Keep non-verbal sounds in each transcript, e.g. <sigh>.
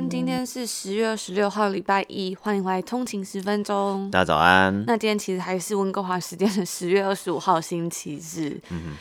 安，今天是十月二十六号，礼拜一，欢迎回来通勤十分钟。大家早安。那今天其实还是温哥华时间的十月二十五号星期日，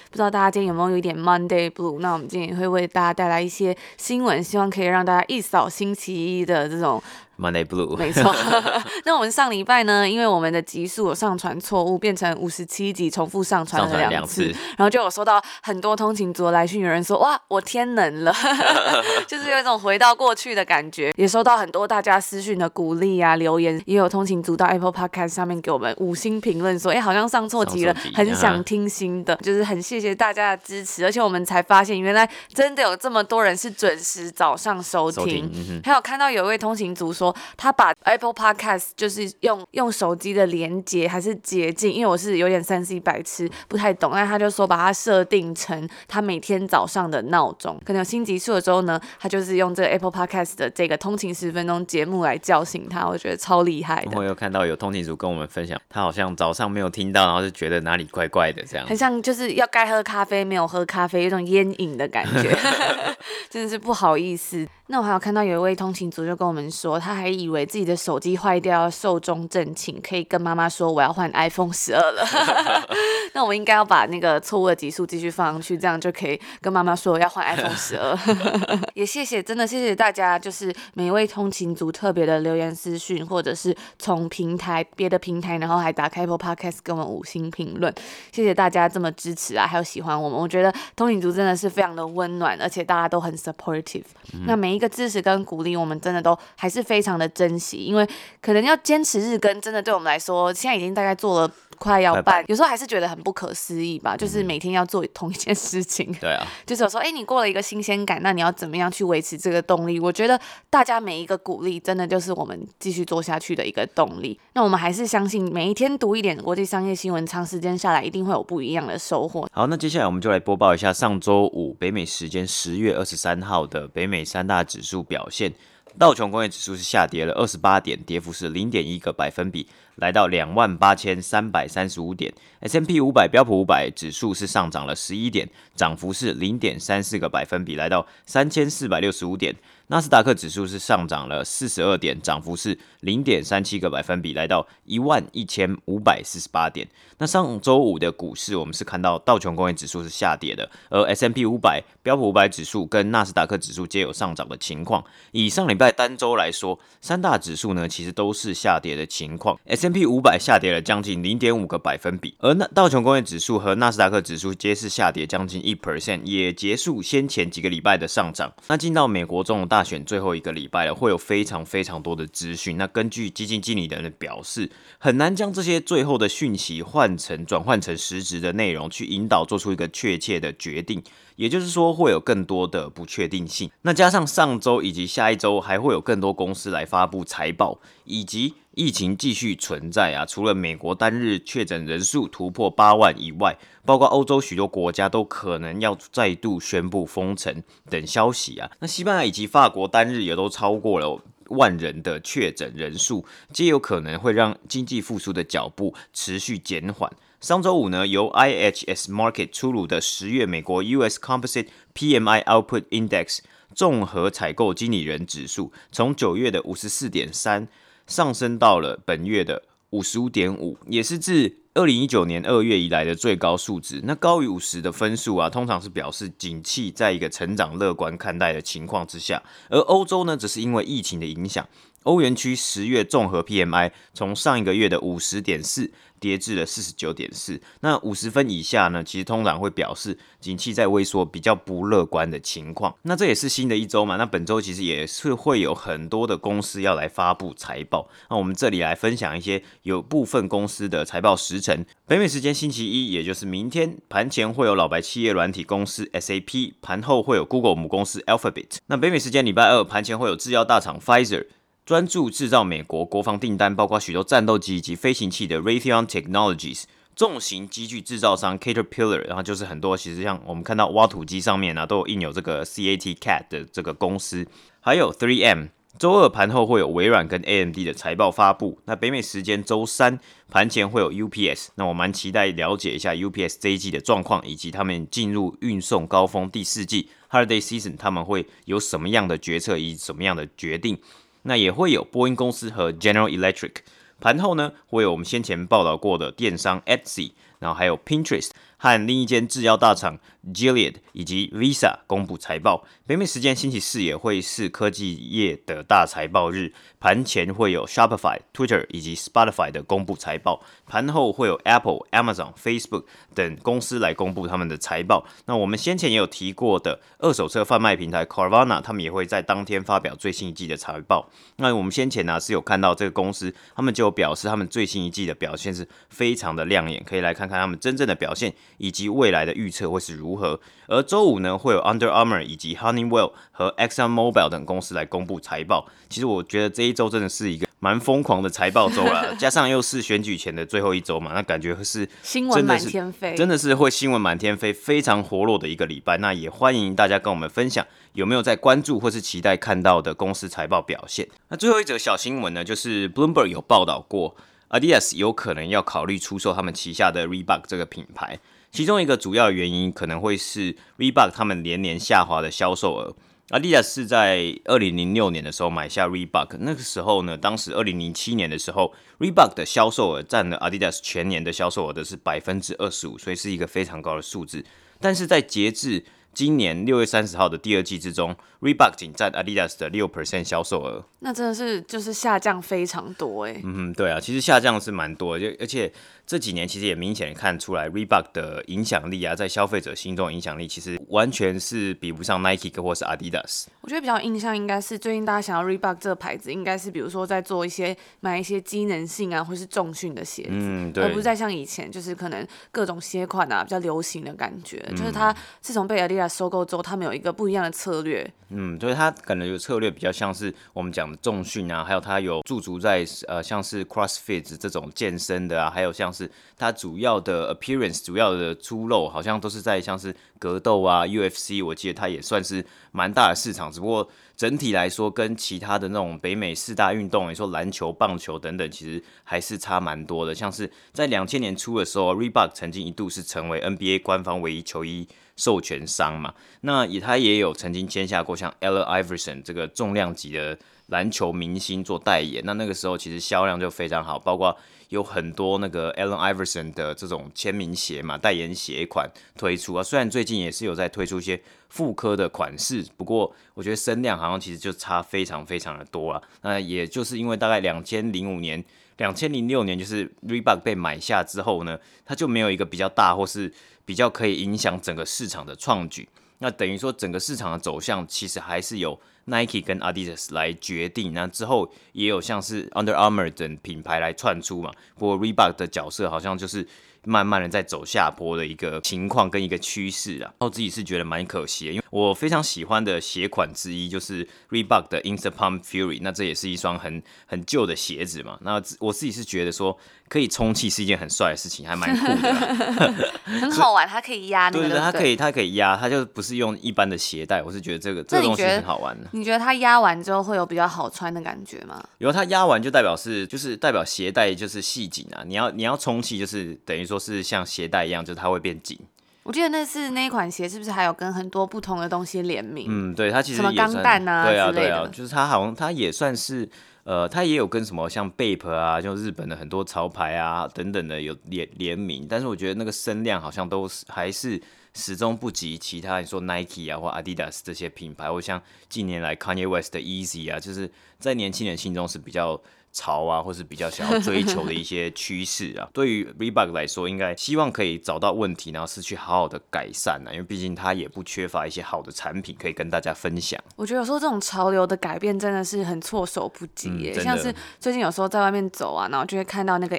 不知道大家今天有没有有一点 Monday Blue？那我们今天也会为大家带来一些新闻，希望可以让大家一扫星期一的这种。Monday Blue，没错。<laughs> <laughs> 那我们上礼拜呢，因为我们的集数有上传错误，变成五十七集重复上传了两次，然后就有收到很多通勤族的来讯，有人说哇，我天能了，<laughs> 就是有一种回到过去的感觉。也收到很多大家私讯的鼓励啊，留言，也有通勤族到 Apple Podcast 上面给我们五星评论，说哎，好像上错集了，很想听新的，就是很谢谢大家的支持。而且我们才发现，原来真的有这么多人是准时早上收听。收听嗯、还有看到有一位通勤族说。他把 Apple Podcast 就是用用手机的连接还是捷径，因为我是有点三 C 白痴，不太懂。那他就说把它设定成他每天早上的闹钟，可能有新集数的时候呢，他就是用这个 Apple Podcast 的这个通勤十分钟节目来叫醒他，我觉得超厉害的。我有看到有通勤族跟我们分享，他好像早上没有听到，然后就觉得哪里怪怪的，这样很像就是要该喝咖啡没有喝咖啡，有种烟瘾的感觉，<laughs> 真的是不好意思。那我还有看到有一位通勤族就跟我们说，他还以为自己的手机坏掉要寿终正寝，可以跟妈妈说我要换 iPhone 十二了。<laughs> <laughs> 那我们应该要把那个错误的集数继续放上去，这样就可以跟妈妈说我要换 iPhone 十二。<laughs> 也谢谢，真的谢谢大家，就是每一位通勤族特别的留言私讯，或者是从平台别的平台，然后还打开 Apple Podcast 给我们五星评论，谢谢大家这么支持啊，还有喜欢我们。我觉得通勤族真的是非常的温暖，而且大家都很 supportive。嗯、那每一。一个支持跟鼓励，我们真的都还是非常的珍惜，因为可能要坚持日更，真的对我们来说，现在已经大概做了快要半，有时候还是觉得很不可思议吧。就是每天要做同一件事情，对啊，<laughs> 就是有时候，哎，你过了一个新鲜感，那你要怎么样去维持这个动力？我觉得大家每一个鼓励，真的就是我们继续做下去的一个动力。那我们还是相信，每一天读一点国际商业新闻，长时间下来，一定会有不一样的收获。好，那接下来我们就来播报一下上周五北美时间十月二十三号的北美三大指数表现，道琼工业指数是下跌了二十八点，跌幅是零点一个百分比。来到两万八千三百三十五点，S M P 五百标普五百指数是上涨了十一点，涨幅是零点三四个百分比，来到三千四百六十五点。纳斯达克指数是上涨了四十二点，涨幅是零点三七个百分比，来到一万一千五百四十八点。那上周五的股市，我们是看到道琼工业指数是下跌的，而 S M P 五百标普五百指数跟纳斯达克指数皆有上涨的情况。以上礼拜单周来说，三大指数呢其实都是下跌的情况。S M P 五百下跌了将近零点五个百分比，而那道琼工业指数和纳斯达克指数皆是下跌将近一 percent，也结束先前几个礼拜的上涨。那进到美国中大大选最后一个礼拜了，会有非常非常多的资讯。那根据基金经理人的表示，很难将这些最后的讯息换成转换成实质的内容，去引导做出一个确切的决定。也就是说，会有更多的不确定性。那加上上周以及下一周还会有更多公司来发布财报，以及疫情继续存在啊。除了美国单日确诊人数突破八万以外，包括欧洲许多国家都可能要再度宣布封城等消息啊。那西班牙以及法国单日也都超过了万人的确诊人数，皆有可能会让经济复苏的脚步持续减缓。上周五呢，由 IHS Markit 出炉的十月美国 US Composite PMI Output Index 综合采购经理人指数，从九月的五十四点三上升到了本月的五十五点五，也是自二零一九年二月以来的最高数值。那高于五十的分数啊，通常是表示景气在一个成长乐观看待的情况之下，而欧洲呢，则是因为疫情的影响。欧元区十月综合 PMI 从上一个月的五十点四跌至了四十九点四，那五十分以下呢，其实通常会表示景气在萎缩，比较不乐观的情况。那这也是新的一周嘛，那本周其实也是会有很多的公司要来发布财报。那我们这里来分享一些有部分公司的财报时程。北美时间星期一，也就是明天盘前会有老白企业软体公司 SAP，盘后会有 Google 母公司 Alphabet。那北美时间礼拜二盘前会有制药大厂 Pfizer。专注制造美国国防订单，包括许多战斗机以及飞行器的 Raytheon Technologies。重型机具制造商 Caterpillar，然后就是很多，其实像我们看到挖土机上面呢、都有印有这个 CAT CAT 的这个公司，还有 3M。周二盘后会有微软跟 AMD 的财报发布。那北美时间周三盘前会有 UPS，那我蛮期待了解一下 UPS 这一季的状况，以及他们进入运送高峰第四季 Holiday Season，他们会有什么样的决策以及什么样的决定。那也会有波音公司和 General Electric。盘后呢，会有我们先前报道过的电商 Etsy，然后还有 Pinterest。和另一间制药大厂 Gilead 以及 Visa 公布财报。北美时间星期四也会是科技业的大财报日，盘前会有 Shopify、Twitter 以及 Spotify 的公布财报，盘后会有 Apple、Amazon、Facebook 等公司来公布他们的财报。那我们先前也有提过的二手车贩卖平台 Carvana，他们也会在当天发表最新一季的财报。那我们先前呢是有看到这个公司，他们就表示他们最新一季的表现是非常的亮眼，可以来看看他们真正的表现。以及未来的预测会是如何？而周五呢，会有 Under Armour 以及 Honeywell 和 Exxon Mobil 等公司来公布财报。其实我觉得这一周真的是一个蛮疯狂的财报周了，<laughs> 加上又是选举前的最后一周嘛，那感觉是新闻满天飞，真的是会新闻满天飞，非常活络的一个礼拜。那也欢迎大家跟我们分享有没有在关注或是期待看到的公司财报表现。那最后一则小新闻呢，就是 Bloomberg 有报道过，Adidas 有可能要考虑出售他们旗下的 Reebok 这个品牌。其中一个主要原因可能会是 Reebok 他们连年下滑的销售额。Adidas 是在二零零六年的时候买下 Reebok，那个时候呢，当时二零零七年的时候，Reebok 的销售额占了 Adidas 全年的销售额的是百分之二十五，所以是一个非常高的数字。但是在截至今年六月三十号的第二季之中，Reebok 仅占 Adidas 的六 percent 销售额，那真的是就是下降非常多哎。嗯，对啊，其实下降是蛮多的，就而且。这几年其实也明显看出来，Reebok 的影响力啊，在消费者心中的影响力，其实完全是比不上 Nike 或是 Adidas。我觉得比较印象应该是最近大家想要 Reebok 这个牌子，应该是比如说在做一些买一些机能性啊，或是重训的鞋子，嗯，对，而不是再像以前就是可能各种鞋款啊比较流行的感觉。嗯、就是它自从被 Adidas 收购之后，他们有一个不一样的策略。嗯，就是它可能有策略比较像是我们讲的重训啊，还有它有驻足在呃像是 CrossFit 这种健身的啊，还有像是它主要的 appearance 主要的出露，好像都是在像是格斗啊 UFC，我记得它也算是蛮大的市场，只不过整体来说跟其他的那种北美四大运动，你说篮球、棒球等等，其实还是差蛮多的。像是在两千年初的时候，Reebok 曾经一度是成为 NBA 官方唯一球衣。授权商嘛，那也他也有曾经签下过像 e l l e Iverson 这个重量级的篮球明星做代言，那那个时候其实销量就非常好，包括有很多那个 Allen Iverson 的这种签名鞋嘛，代言鞋款推出啊。虽然最近也是有在推出一些复刻的款式，不过我觉得声量好像其实就差非常非常的多啊。那也就是因为大概两千零五年、两千零六年就是 Reebok 被买下之后呢，它就没有一个比较大或是。比较可以影响整个市场的创举，那等于说整个市场的走向其实还是有 Nike 跟 Adidas 来决定。那之后也有像是 Under Armour 等品牌来窜出嘛，不过 Reebok 的角色好像就是。慢慢的在走下坡的一个情况跟一个趋势啊，然后自己是觉得蛮可惜，因为我非常喜欢的鞋款之一就是 Reebok 的 Instant Pump Fury，那这也是一双很很旧的鞋子嘛，那我自己是觉得说可以充气是一件很帅的事情，还蛮酷的，<laughs> <laughs> 很好玩，它可以压，对对对，它可以它可以压，它就不是用一般的鞋带，我是觉得这个这个东西很好玩的。你觉得它压完之后会有比较好穿的感觉吗？有，它压完就代表是就是代表鞋带就是系紧啊，你要你要充气就是等于说是像鞋带一样，就是它会变紧。我记得那次那一款鞋，是不是还有跟很多不同的东西联名？嗯，对，它其实什么钢弹啊，对啊，对啊，就是它好像它也算是呃，他也有跟什么像 Bape 啊，就日本的很多潮牌啊等等的有联联名，但是我觉得那个声量好像都是还是始终不及其他你说 Nike 啊或 Adidas 这些品牌，或像近年来 Kanye West 的 Easy 啊，就是在年轻人心中是比较。潮啊，或是比较想要追求的一些 <laughs> 趋势啊，对于 Reebok 来说，应该希望可以找到问题，然后是去好好的改善啊，因为毕竟它也不缺乏一些好的产品可以跟大家分享。我觉得有时候这种潮流的改变真的是很措手不及耶，嗯、像是最近有时候在外面走啊，然后就会看到那个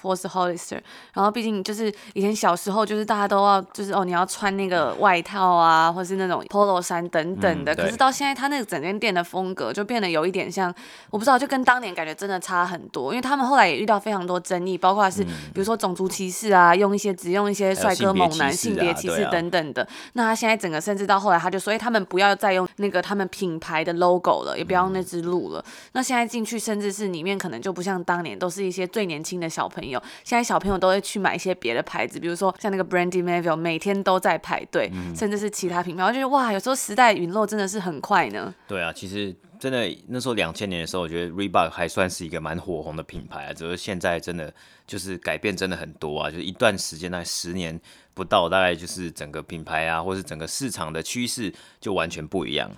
或是 Hollister，然后毕竟就是以前小时候就是大家都要就是哦，你要穿那个外套啊，或是那种 polo 衫等等的。嗯、可是到现在，它那个整间店的风格就变得有一点像，我不知道，就跟当年感觉真的差很多。因为他们后来也遇到非常多争议，包括是比如说种族歧视啊，用一些只用一些帅哥猛男性别歧视等等的。啊、那他现在整个甚至到后来，他就说，哎，他们不要再用那个他们品牌的 logo 了，也不要用那只鹿了。嗯、那现在进去，甚至是里面可能就不像当年，都是一些最年轻的小朋友。现在小朋友都会去买一些别的牌子，比如说像那个 Brandy Melville，每天都在排队，嗯、甚至是其他品牌。我觉得哇，有时候时代陨落真的是很快呢。对啊，其实真的那时候两千年的时候，我觉得 Reebok 还算是一个蛮火红的品牌啊。只是现在真的就是改变真的很多啊，就是一段时间，大概十年不到，大概就是整个品牌啊，或是整个市场的趋势就完全不一样。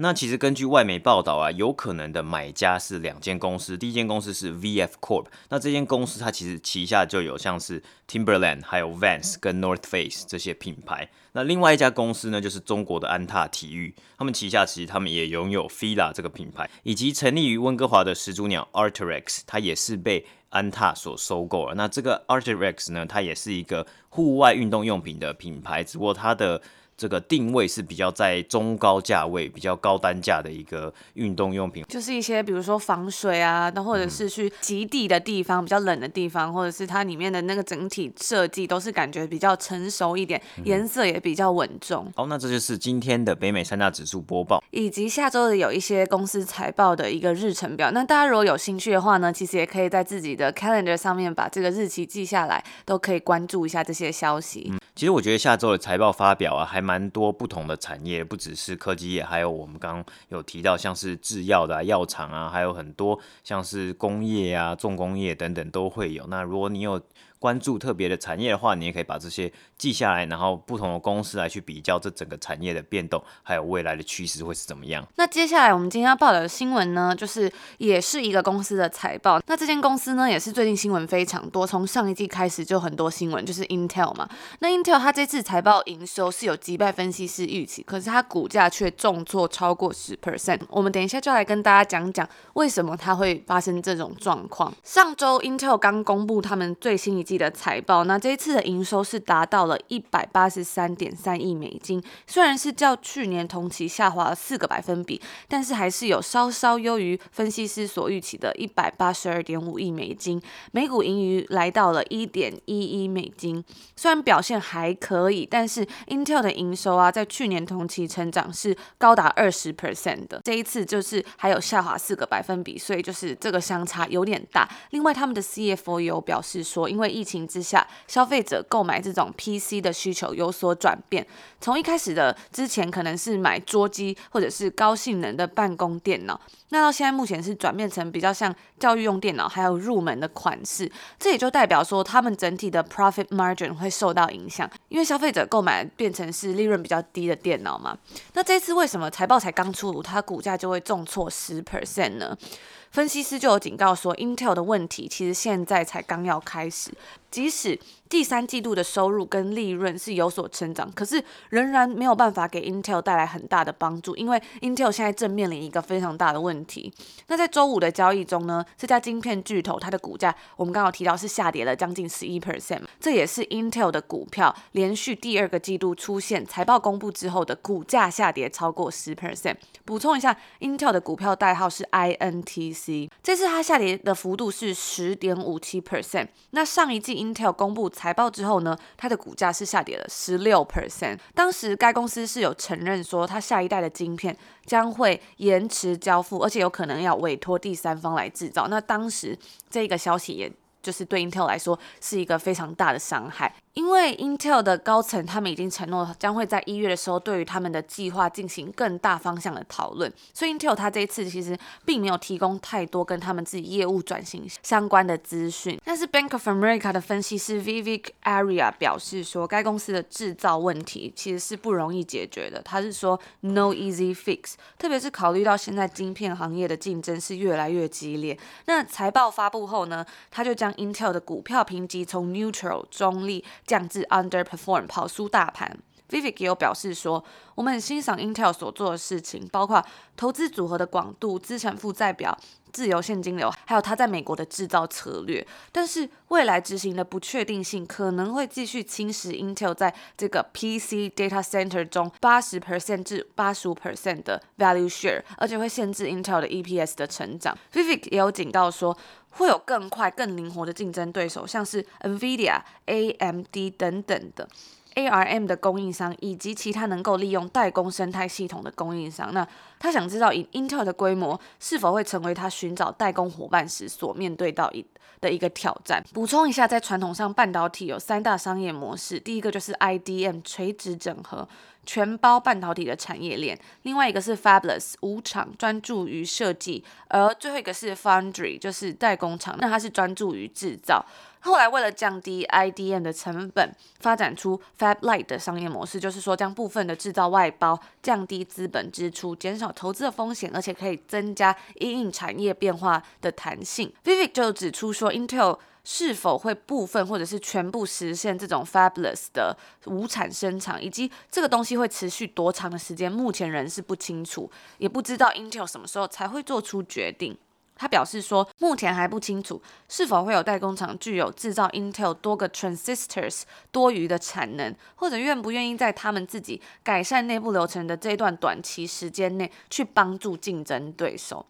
那其实根据外媒报道啊，有可能的买家是两间公司，第一间公司是 VF Corp，那这间公司它其实旗下就有像是 Timberland、还有 Vans 跟 North Face 这些品牌。那另外一家公司呢，就是中国的安踏体育，他们旗下其实他们也拥有 Fila 这个品牌，以及成立于温哥华的始祖鸟 Arc'teryx，它也是被安踏所收购了。那这个 Arc'teryx 呢，它也是一个户外运动用品的品牌，只不过它的这个定位是比较在中高价位、比较高单价的一个运动用品，就是一些比如说防水啊，那或者是去极地的地方、嗯、比较冷的地方，或者是它里面的那个整体设计都是感觉比较成熟一点，嗯、颜色也比较稳重。好，那这就是今天的北美三大指数播报，以及下周的有一些公司财报的一个日程表。那大家如果有兴趣的话呢，其实也可以在自己的 calendar 上面把这个日期记下来，都可以关注一下这些消息。嗯其实我觉得下周的财报发表啊，还蛮多不同的产业，不只是科技业，还有我们刚刚有提到像是制药的、药厂啊，还有很多像是工业啊、重工业等等都会有。那如果你有关注特别的产业的话，你也可以把这些记下来，然后不同的公司来去比较这整个产业的变动，还有未来的趋势会是怎么样。那接下来我们今天要报道的新闻呢，就是也是一个公司的财报。那这间公司呢，也是最近新闻非常多，从上一季开始就很多新闻，就是 Intel 嘛。那 Intel 它这次财报营收是有击败分析师预期，可是它股价却重挫超过十 percent。我们等一下就来跟大家讲讲为什么它会发生这种状况。上周 Intel 刚公布他们最新一季的财报，那这一次的营收是达到了一百八十三点三亿美金，虽然是较去年同期下滑了四个百分比，但是还是有稍稍优于分析师所预期的一百八十二点五亿美金，每股盈余来到了一点一一美金。虽然表现还可以，但是 Intel 的营收啊，在去年同期成长是高达二十 percent 的，这一次就是还有下滑四个百分比，所以就是这个相差有点大。另外，他们的 CFO 有表示说，因为疫情之下，消费者购买这种 PC 的需求有所转变。从一开始的之前可能是买桌机或者是高性能的办公电脑，那到现在目前是转变成比较像教育用电脑，还有入门的款式。这也就代表说，他们整体的 profit margin 会受到影响，因为消费者购买变成是利润比较低的电脑嘛。那这次为什么财报才刚出炉，它股价就会重挫十 percent 呢？分析师就有警告说，Intel 的问题其实现在才刚要开始，即使第三季度的收入跟利润是有所成长，可是仍然没有办法给 Intel 带来很大的帮助，因为 Intel 现在正面临一个非常大的问题。那在周五的交易中呢，这家晶片巨头它的股价，我们刚刚提到是下跌了将近十一 percent，这也是 Intel 的股票连续第二个季度出现财报公布之后的股价下跌超过十 percent。补充一下，Intel 的股票代号是 INTC，这次它下跌的幅度是十点五七 percent。那上一季 Intel 公布财报之后呢，它的股价是下跌了十六 percent。当时该公司是有承认说，它下一代的晶片将会延迟交付，而且有可能要委托第三方来制造。那当时这个消息，也就是对 Intel 来说是一个非常大的伤害。因为 Intel 的高层他们已经承诺将会在一月的时候对于他们的计划进行更大方向的讨论，所以 Intel 它这一次其实并没有提供太多跟他们自己业务转型相关的资讯。但是 Bank of America 的分析师 Vivek Arya 表示说，该公司的制造问题其实是不容易解决的。他是说 No easy fix，特别是考虑到现在晶片行业的竞争是越来越激烈。那财报发布后呢，他就将 Intel 的股票评级从 neutral 中立。降至 underperform 跑输大盘。Vivek 也有表示说，我们很欣赏 Intel 所做的事情，包括投资组合的广度、资产负债表、自由现金流，还有它在美国的制造策略。但是未来执行的不确定性可能会继续侵蚀 Intel 在这个 PC data center 中八十 percent 至八十五 percent 的 value share，而且会限制 Intel 的 EPS 的成长。Vivek 也有警告说，会有更快、更灵活的竞争对手，像是 NVIDIA、AMD 等等的。ARM 的供应商以及其他能够利用代工生态系统的供应商，那他想知道以 Intel 的规模是否会成为他寻找代工伙伴时所面对到一的一个挑战。补充一下，在传统上，半导体有三大商业模式，第一个就是 IDM 垂直整合，全包半导体的产业链；另外一个是 Fabless 无厂，专注于设计；而最后一个是 Foundry，就是代工厂，那它是专注于制造。后来为了降低 IDM 的成本，发展出 Fab Lite 的商业模式，就是说将部分的制造外包，降低资本支出，减少投资的风险，而且可以增加因应产业变化的弹性。Vivek 就指出说，Intel 是否会部分或者是全部实现这种 Fabless 的无产生产，以及这个东西会持续多长的时间，目前仍是不清楚，也不知道 Intel 什么时候才会做出决定。他表示说，目前还不清楚是否会有代工厂具有制造 Intel 多个 transistors 多余的产能，或者愿不愿意在他们自己改善内部流程的这段短期时间内去帮助竞争对手。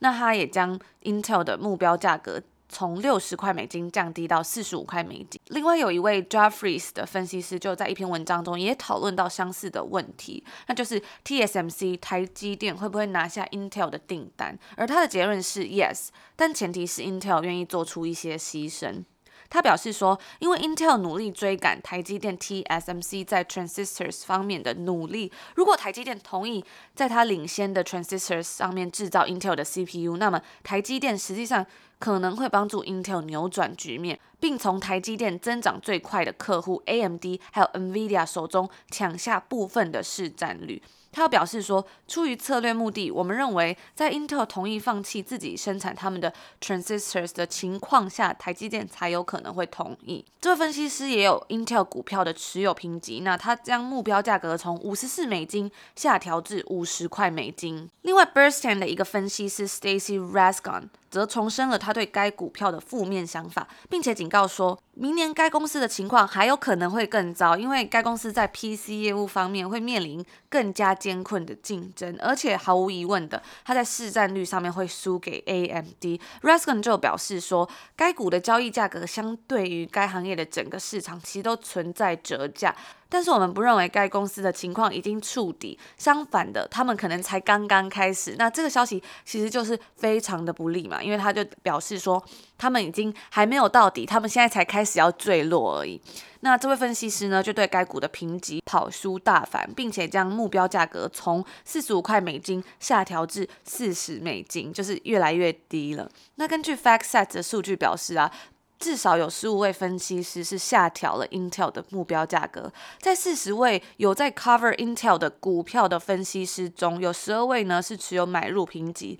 那他也将 Intel 的目标价格。从六十块美金降低到四十五块美金。另外有一位 Jeffries 的分析师就在一篇文章中也讨论到相似的问题，那就是 TSMC 台积电会不会拿下 Intel 的订单？而他的结论是 Yes，但前提是 Intel 愿意做出一些牺牲。他表示说，因为 Intel 努力追赶台积电 TSMC 在 transistors 方面的努力，如果台积电同意在它领先的 transistors 上面制造 Intel 的 CPU，那么台积电实际上。可能会帮助 Intel 扭转局面，并从台积电增长最快的客户 AMD 还有 NVIDIA 手中抢下部分的市占率。他表示说，出于策略目的，我们认为在 Intel 同意放弃自己生产他们的 transistors 的情况下，台积电才有可能会同意。这位分析师也有 Intel 股票的持有评级，那他将目标价格从五十四美金下调至五十块美金。另外，Bernstein 的一个分析师 Stacy Rascon 则重申了他对该股票的负面想法，并且警告说，明年该公司的情况还有可能会更糟，因为该公司在 PC 业务方面会面临更加艰困的竞争，而且毫无疑问的，它在市占率上面会输给 AMD。Raskin 就表示说，该股的交易价格相对于该行业的整个市场其实都存在折价。但是我们不认为该公司的情况已经触底，相反的，他们可能才刚刚开始。那这个消息其实就是非常的不利嘛，因为他就表示说，他们已经还没有到底，他们现在才开始要坠落而已。那这位分析师呢，就对该股的评级跑输大反，并且将目标价格从四十五块美金下调至四十美金，就是越来越低了。那根据 FactSet 的数据表示啊。至少有十五位分析师是下调了 Intel 的目标价格，在四十位有在 cover Intel 的股票的分析师中，有十二位呢是持有买入评级。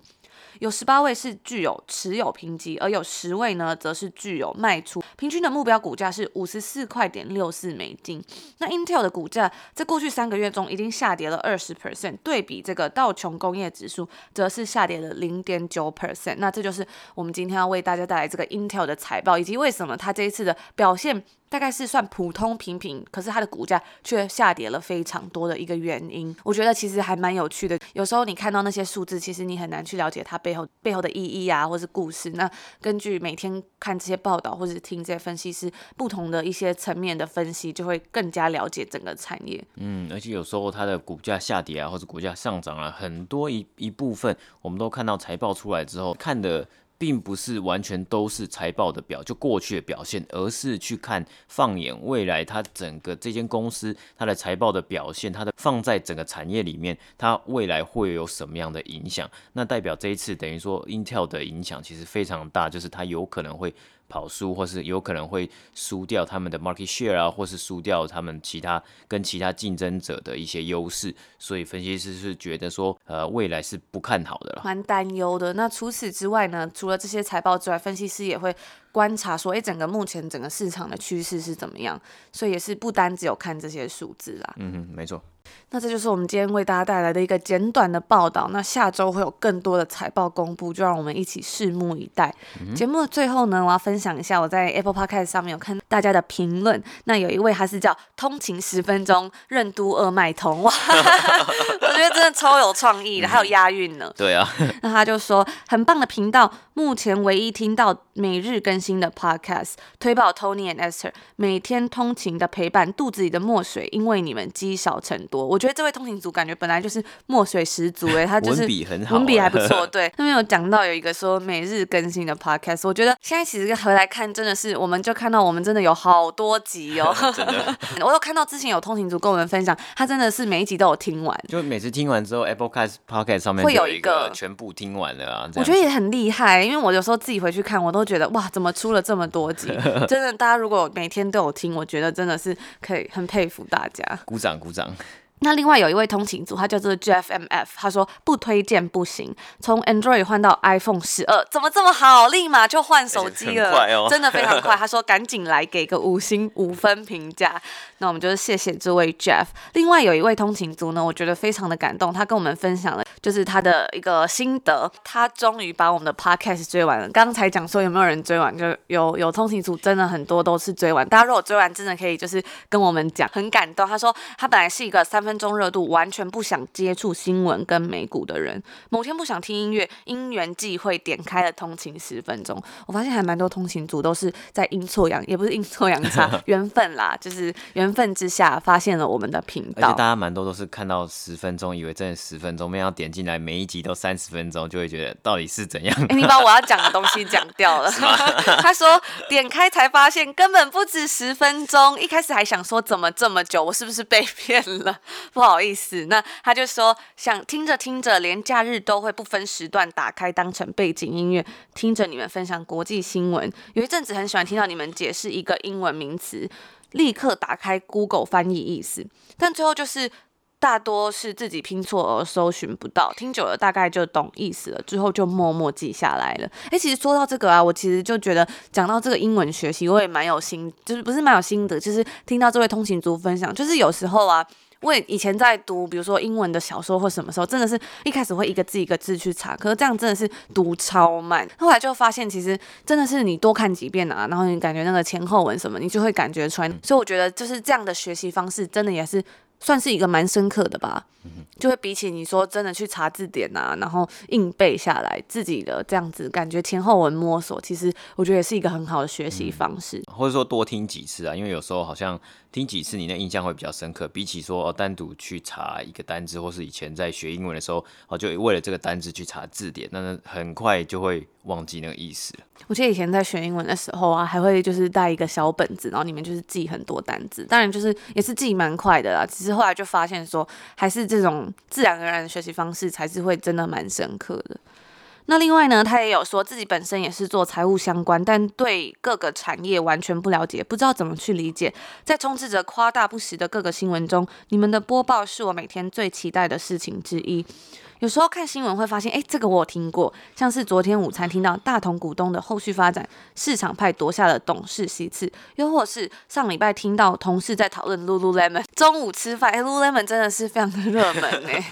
有十八位是具有持有评级，而有十位呢，则是具有卖出。平均的目标股价是五十四块点六四美金。那 Intel 的股价在过去三个月中已经下跌了二十 percent，对比这个道琼工业指数，则是下跌了零点九 percent。那这就是我们今天要为大家带来这个 Intel 的财报，以及为什么它这一次的表现。大概是算普通平平，可是它的股价却下跌了非常多的一个原因。我觉得其实还蛮有趣的。有时候你看到那些数字，其实你很难去了解它背后背后的意义啊，或是故事。那根据每天看这些报道，或是听这些分析师不同的一些层面的分析，就会更加了解整个产业。嗯，而且有时候它的股价下跌啊，或者股价上涨啊，很多一一部分，我们都看到财报出来之后看的。并不是完全都是财报的表，就过去的表现，而是去看放眼未来，它整个这间公司它的财报的表现，它的放在整个产业里面，它未来会有什么样的影响？那代表这一次等于说 Intel 的影响其实非常大，就是它有可能会跑输，或是有可能会输掉他们的 market share 啊，或是输掉他们其他跟其他竞争者的一些优势，所以分析师是觉得说，呃，未来是不看好的了，蛮担忧的。那除此之外呢，除了这些财报之外，分析师也会观察说，哎，整个目前整个市场的趋势是怎么样，所以也是不单只有看这些数字啦。嗯哼，没错。那这就是我们今天为大家带来的一个简短的报道。那下周会有更多的财报公布，就让我们一起拭目以待。嗯、节目的最后呢，我要分享一下我在 Apple Podcast 上面有看大家的评论。那有一位他是叫通勤十分钟任督二脉通，哇，<laughs> 我觉得真的超有创意的，还有押韵呢。对啊，<laughs> 那他就说很棒的频道，目前唯一听到每日更新的 Podcast，推爆 Tony and Esther，每天通勤的陪伴，肚子里的墨水因为你们积少成多。我觉得这位通勤族感觉本来就是墨水十足哎，他就是文笔很好，文笔还不错。<laughs> 对，他们有讲到有一个说每日更新的 podcast，我觉得现在其实回来看，真的是我们就看到我们真的有好多集哦。<laughs> 真的，我有看到之前有通勤族跟我们分享，他真的是每一集都有听完，就每次听完之后，Apple Cast Podcast 上面会有一个全部听完了啊。我觉得也很厉害，因为我有时候自己回去看，我都觉得哇，怎么出了这么多集？<laughs> 真的，大家如果每天都有听，我觉得真的是可以很佩服大家。鼓掌，鼓掌。那另外有一位通勤族，他叫做 GFMF，他说不推荐不行，从 Android 换到 iPhone 十二，怎么这么好，立马就换手机了，哦、真的非常快。<laughs> 他说赶紧来给个五星五分评价。那我们就是谢谢这位 Jeff。另外有一位通勤族呢，我觉得非常的感动，他跟我们分享了就是他的一个心得，他终于把我们的 Podcast 追完了。刚才讲说有没有人追完，就有有通勤族真的很多都是追完。大家如果追完，真的可以就是跟我们讲，很感动。他说他本来是一个三分钟热度，完全不想接触新闻跟美股的人。某天不想听音乐，因缘际会点开了通勤十分钟。我发现还蛮多通勤族都是在阴错阳，也不是阴错阳差，<laughs> 缘分啦，就是缘分之下发现了我们的频道。而且大家蛮多都是看到十分钟，以为真的十分钟，没想到点进来每一集都三十分钟，就会觉得到底是怎样？哎、欸，你把我要讲的东西讲掉了。<laughs> <laughs> 他说点开才发现根本不止十分钟，一开始还想说怎么这么久，我是不是被骗了？<laughs> 不好。意思，那他就说想听着听着，连假日都会不分时段打开当成背景音乐，听着你们分享国际新闻。有一阵子很喜欢听到你们解释一个英文名词，立刻打开 Google 翻译意思，但最后就是大多是自己拼错而搜寻不到，听久了大概就懂意思了，之后就默默记下来了。诶，其实说到这个啊，我其实就觉得讲到这个英文学习，我也蛮有心，就是不是蛮有心得，就是听到这位通勤族分享，就是有时候啊。我以前在读，比如说英文的小说或什么时候，真的是一开始会一个字一个字去查，可是这样真的是读超慢。后来就发现，其实真的是你多看几遍啊，然后你感觉那个前后文什么，你就会感觉出来。所以我觉得就是这样的学习方式，真的也是算是一个蛮深刻的吧。就会比起你说真的去查字典啊，然后硬背下来自己的这样子，感觉前后文摸索，其实我觉得也是一个很好的学习方式。或者说多听几次啊，因为有时候好像。听几次，你的印象会比较深刻。比起说哦，单独去查一个单字，或是以前在学英文的时候，哦，就为了这个单字去查字典，那很快就会忘记那个意思。我记得以前在学英文的时候啊，还会就是带一个小本子，然后里面就是记很多单字。当然就是也是记蛮快的啦。只是后来就发现说，还是这种自然而然的学习方式才是会真的蛮深刻的。那另外呢，他也有说自己本身也是做财务相关，但对各个产业完全不了解，不知道怎么去理解。在充斥着夸大不实的各个新闻中，你们的播报是我每天最期待的事情之一。有时候看新闻会发现，哎，这个我听过，像是昨天午餐听到大同股东的后续发展，市场派夺下了董事席次，又或是上礼拜听到同事在讨论 Lululemon，<laughs> 中午吃饭，哎，Lululemon 真的是非常的热门哎。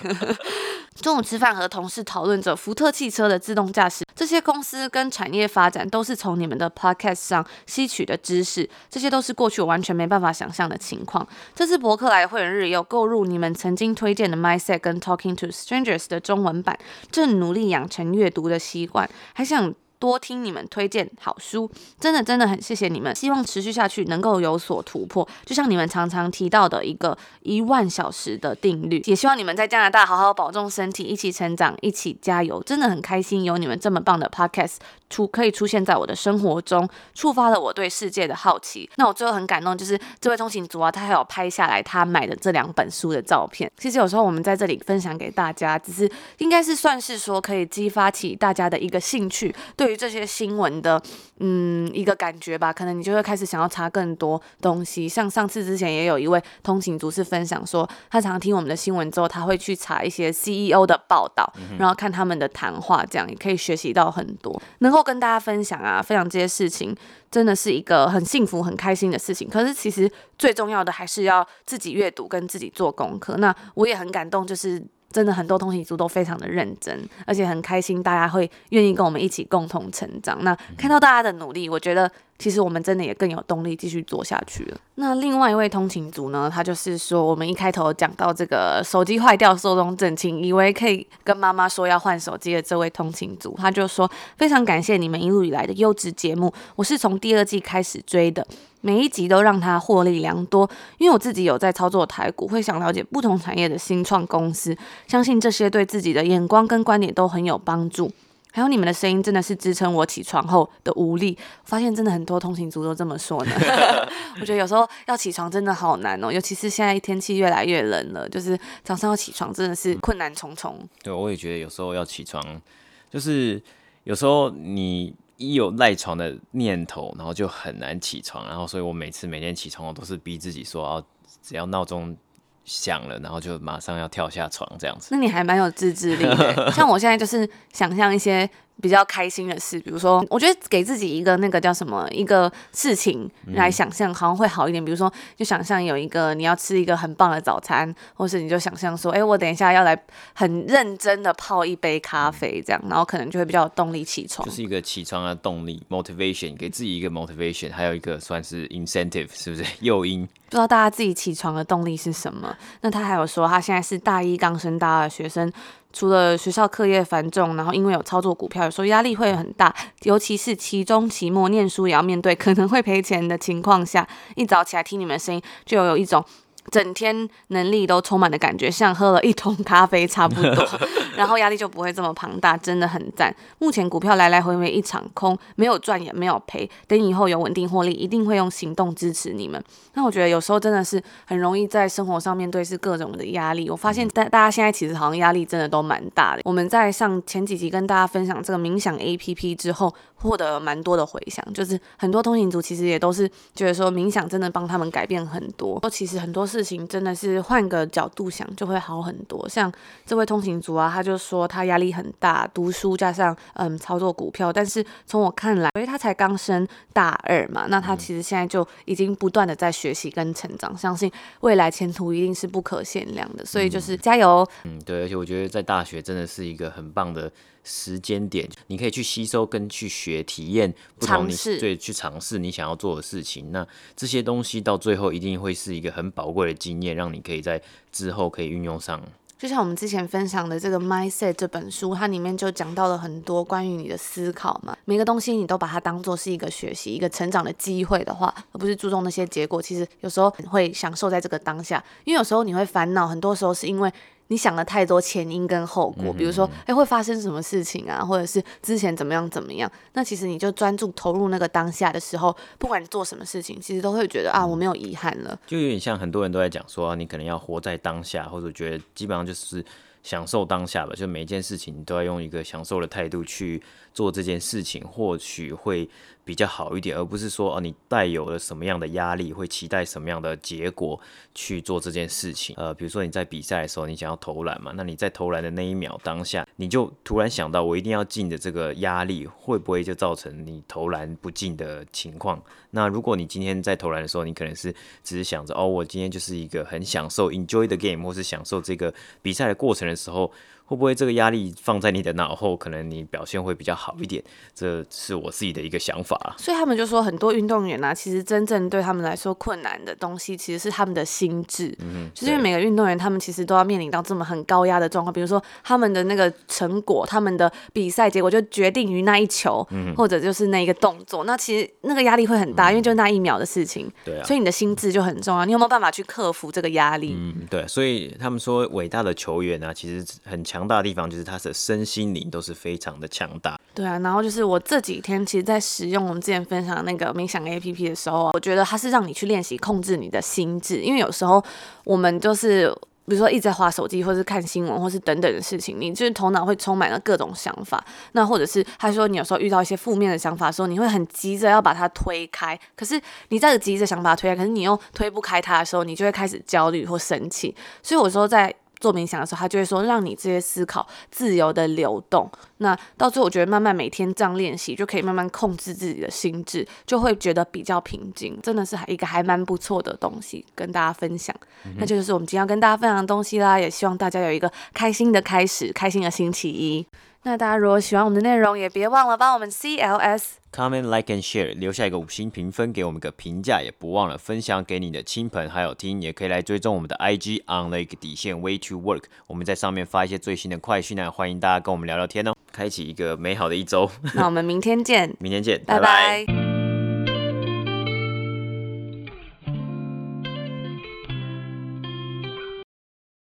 中午吃饭和同事讨论着福特汽车的自动驾驶，这些公司跟产业发展都是从你们的 podcast 上吸取的知识，这些都是过去完全没办法想象的情况。这次博客来会员日有购入你们曾经推荐的 Mindset 跟 Talking to Strangers 的中文版，正努力养成阅读的习惯，还想。多听你们推荐好书，真的真的很谢谢你们。希望持续下去能够有所突破，就像你们常常提到的一个一万小时的定律。也希望你们在加拿大好好保重身体，一起成长，一起加油。真的很开心有你们这么棒的 podcast 出可以出现在我的生活中，触发了我对世界的好奇。那我最后很感动，就是这位通勤族啊，他还有拍下来他买的这两本书的照片。其实有时候我们在这里分享给大家，只是应该是算是说可以激发起大家的一个兴趣，对于于。这些新闻的，嗯，一个感觉吧，可能你就会开始想要查更多东西。像上次之前也有一位通勤族是分享说，他常常听我们的新闻之后，他会去查一些 CEO 的报道，然后看他们的谈话，这样也可以学习到很多，能够跟大家分享啊，分享这些事情，真的是一个很幸福、很开心的事情。可是其实最重要的还是要自己阅读跟自己做功课。那我也很感动，就是。真的很多通勤族都非常的认真，而且很开心，大家会愿意跟我们一起共同成长。那看到大家的努力，我觉得。其实我们真的也更有动力继续做下去了。那另外一位通勤族呢，他就是说，我们一开头讲到这个手机坏掉寿终正寝，以为可以跟妈妈说要换手机的这位通勤族，他就说非常感谢你们一路以来的优质节目，我是从第二季开始追的，每一集都让他获利良多。因为我自己有在操作台股，会想了解不同产业的新创公司，相信这些对自己的眼光跟观点都很有帮助。还有你们的声音真的是支撑我起床后的无力，发现真的很多通勤族都这么说呢。<laughs> 我觉得有时候要起床真的好难哦，尤其是现在天气越来越冷了，就是早上要起床真的是困难重重。对，我也觉得有时候要起床，就是有时候你一有赖床的念头，然后就很难起床，然后所以我每次每天起床，我都是逼自己说，要只要闹钟。想了，然后就马上要跳下床，这样子。那你还蛮有自制力的。像我现在就是想象一些比较开心的事，比如说，我觉得给自己一个那个叫什么一个事情来想象，好像会好一点。比如说，就想象有一个你要吃一个很棒的早餐，或是你就想象说，哎，我等一下要来很认真的泡一杯咖啡，这样，然后可能就会比较有动力起床。就是一个起床的动力，motivation，给自己一个 motivation，还有一个算是 incentive，是不是 <laughs> 诱因？不知道大家自己起床的动力是什么？那他还有说，他现在是大一刚升大二的学生，除了学校课业繁重，然后因为有操作股票，有时候压力会很大，尤其是期中、期末念书也要面对可能会赔钱的情况下，一早起来听你们声音，就有一种。整天能力都充满的感觉，像喝了一桶咖啡差不多，<laughs> 然后压力就不会这么庞大，真的很赞。目前股票来来回回一场空，没有赚也没有赔，等以后有稳定获利，一定会用行动支持你们。那我觉得有时候真的是很容易在生活上面对是各种的压力。我发现大大家现在其实好像压力真的都蛮大的。我们在上前几集跟大家分享这个冥想 APP 之后，获得蛮多的回响，就是很多通勤族其实也都是觉得说冥想真的帮他们改变很多。其实很多事情真的是换个角度想就会好很多。像这位通勤族啊，他就说他压力很大，读书加上嗯操作股票，但是从我看来，因为他才刚升大二嘛，那他其实现在就已经不断的在学习跟成长，相信未来前途一定是不可限量的。所以就是加油。嗯，对，而且我觉得在大学真的是一个很棒的。时间点，你可以去吸收跟去学体验不同你，你对去尝试你想要做的事情。那这些东西到最后一定会是一个很宝贵的经验，让你可以在之后可以运用上。就像我们之前分享的这个《Mindset》这本书，它里面就讲到了很多关于你的思考嘛。每个东西你都把它当做是一个学习、一个成长的机会的话，而不是注重那些结果。其实有时候会享受在这个当下，因为有时候你会烦恼，很多时候是因为。你想了太多前因跟后果，比如说，哎、欸，会发生什么事情啊，或者是之前怎么样怎么样？那其实你就专注投入那个当下的时候，不管你做什么事情，其实都会觉得啊，我没有遗憾了。就有点像很多人都在讲说，你可能要活在当下，或者觉得基本上就是享受当下吧。就每一件事情你都要用一个享受的态度去做这件事情，或许会。比较好一点，而不是说哦，你带有了什么样的压力，会期待什么样的结果去做这件事情。呃，比如说你在比赛的时候，你想要投篮嘛，那你在投篮的那一秒当下，你就突然想到，我一定要进的这个压力，会不会就造成你投篮不进的情况？那如果你今天在投篮的时候，你可能是只是想着哦，我今天就是一个很享受 enjoy the game，或是享受这个比赛的过程的时候。会不会这个压力放在你的脑后，可能你表现会比较好一点？这是我自己的一个想法。所以他们就说，很多运动员啊，其实真正对他们来说困难的东西，其实是他们的心智。嗯，就是因为每个运动员，他们其实都要面临到这么很高压的状况，比如说他们的那个成果，他们的比赛结果就决定于那一球，嗯，或者就是那一个动作。那其实那个压力会很大，嗯，因为就那一秒的事情。对啊。所以你的心智就很重要。你有没有办法去克服这个压力？嗯，对。所以他们说，伟大的球员啊，其实很强。强大的地方就是他的身心灵都是非常的强大。对啊，然后就是我这几天其实，在使用我们之前分享的那个冥想 APP 的时候啊，我觉得它是让你去练习控制你的心智，因为有时候我们就是。比如说一直在滑手机，或是看新闻，或是等等的事情，你就是头脑会充满了各种想法。那或者是他说你有时候遇到一些负面的想法的时候，你会很急着要把它推开。可是你在急着想把它推开，可是你又推不开它的时候，你就会开始焦虑或生气。所以有时候在做冥想的时候，他就会说，让你这些思考自由的流动。那到最后，我觉得慢慢每天这样练习，就可以慢慢控制自己的心智，就会觉得比较平静。真的是还一个还蛮不错的东西，跟大家分享。那就是我们今天要跟大家分享的东西啦。也希望大家有一个开心的开始，开心的星期一。那大家如果喜欢我们的内容，也别忘了帮我们 CLS comment like and share，留下一个五星评分，给我们个评价，也不忘了分享给你的亲朋好友听，也可以来追踪我们的 IG on the 底线 way to work，我们在上面发一些最新的快讯呢，欢迎大家跟我们聊聊天哦，开启一个美好的一周。那我们明天见，<laughs> 明天见，拜拜。